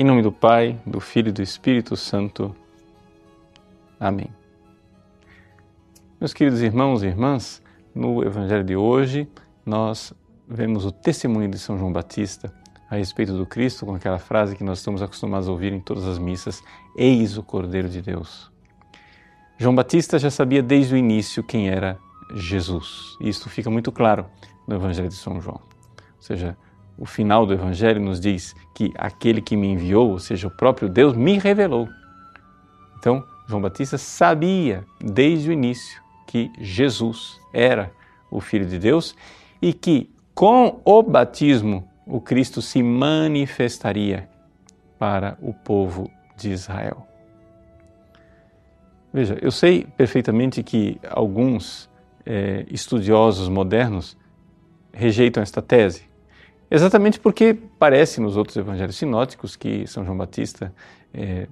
Em nome do Pai, do Filho e do Espírito Santo. Amém. Meus queridos irmãos e irmãs, no Evangelho de hoje nós vemos o testemunho de São João Batista a respeito do Cristo com aquela frase que nós estamos acostumados a ouvir em todas as missas: Eis o Cordeiro de Deus. João Batista já sabia desde o início quem era Jesus. Isso fica muito claro no Evangelho de São João. Ou seja, o final do Evangelho nos diz que aquele que me enviou, ou seja, o próprio Deus, me revelou. Então, João Batista sabia desde o início que Jesus era o Filho de Deus e que com o batismo o Cristo se manifestaria para o povo de Israel. Veja, eu sei perfeitamente que alguns é, estudiosos modernos rejeitam esta tese, exatamente porque parece nos outros evangelhos sinóticos que São João Batista é,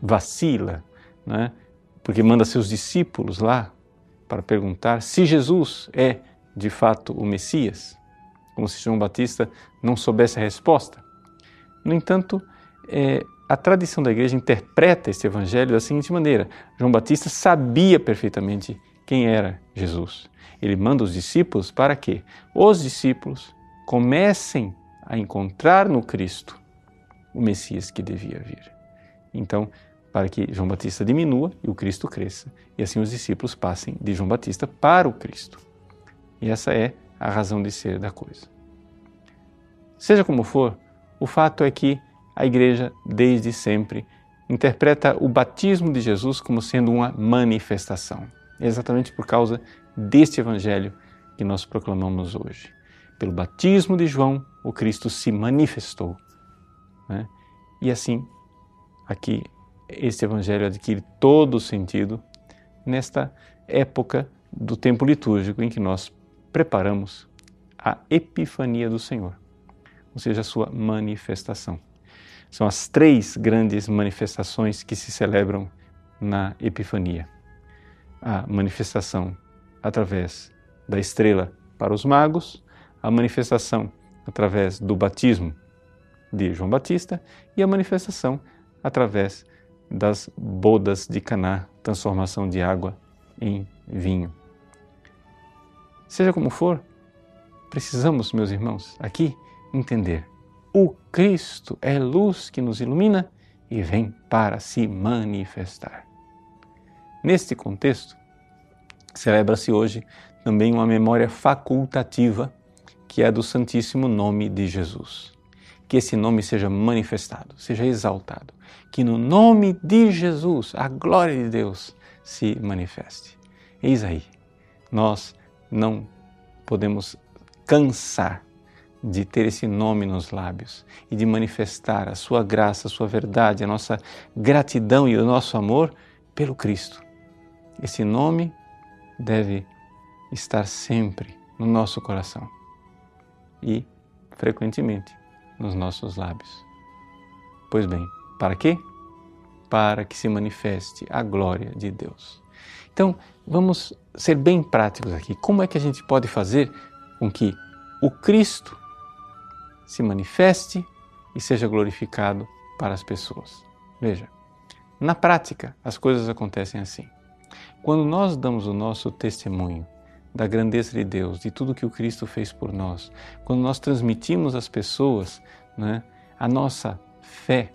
vacila, né? porque manda seus discípulos lá para perguntar se Jesus é de fato o Messias, como se João Batista não soubesse a resposta. No entanto, é, a tradição da igreja interpreta este evangelho da seguinte maneira: João Batista sabia perfeitamente quem era Jesus. Ele manda os discípulos para que os discípulos comecem a encontrar no Cristo o Messias que devia vir. Então, para que João Batista diminua e o Cristo cresça, e assim os discípulos passem de João Batista para o Cristo. E essa é a razão de ser da coisa. Seja como for, o fato é que a igreja, desde sempre, interpreta o batismo de Jesus como sendo uma manifestação. Exatamente por causa deste evangelho que nós proclamamos hoje. Pelo batismo de João, o Cristo se manifestou. Né? E assim, aqui, este evangelho adquire todo o sentido nesta época do tempo litúrgico em que nós preparamos a Epifania do Senhor, ou seja, a sua manifestação. São as três grandes manifestações que se celebram na Epifania a manifestação através da estrela para os magos, a manifestação através do batismo de João Batista e a manifestação através das bodas de Caná, transformação de água em vinho. Seja como for, precisamos, meus irmãos, aqui entender: o Cristo é luz que nos ilumina e vem para se manifestar. Neste contexto, celebra-se hoje também uma memória facultativa, que é do Santíssimo Nome de Jesus. Que esse nome seja manifestado, seja exaltado. Que no nome de Jesus a glória de Deus se manifeste. Eis aí, nós não podemos cansar de ter esse nome nos lábios e de manifestar a sua graça, a sua verdade, a nossa gratidão e o nosso amor pelo Cristo. Esse nome deve estar sempre no nosso coração e, frequentemente, nos nossos lábios. Pois bem, para quê? Para que se manifeste a glória de Deus. Então, vamos ser bem práticos aqui. Como é que a gente pode fazer com que o Cristo se manifeste e seja glorificado para as pessoas? Veja, na prática, as coisas acontecem assim. Quando nós damos o nosso testemunho da grandeza de Deus, de tudo que o Cristo fez por nós, quando nós transmitimos às pessoas né, a nossa fé,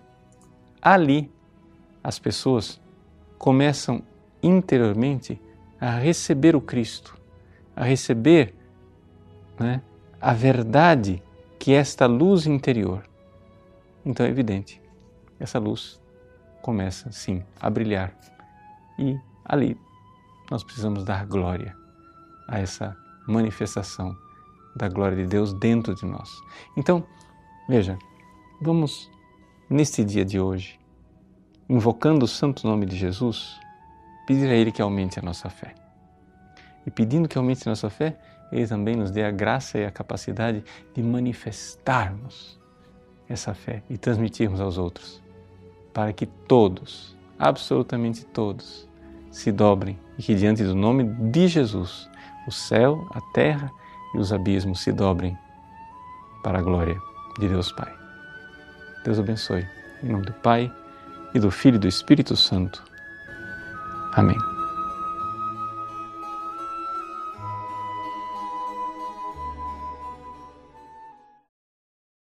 ali as pessoas começam interiormente a receber o Cristo, a receber né, a verdade que é esta luz interior. Então é evidente, essa luz começa sim a brilhar. E ali nós precisamos dar glória a essa manifestação da glória de Deus dentro de nós. Então, veja, vamos neste dia de hoje, invocando o santo nome de Jesus, pedir a Ele que aumente a nossa fé. E pedindo que aumente a nossa fé, Ele também nos dê a graça e a capacidade de manifestarmos essa fé e transmitirmos aos outros, para que todos, absolutamente todos, se dobrem e que diante do nome de Jesus o céu, a terra e os abismos se dobrem para a glória de Deus Pai. Deus abençoe. Em nome do Pai, e do Filho e do Espírito Santo. Amém.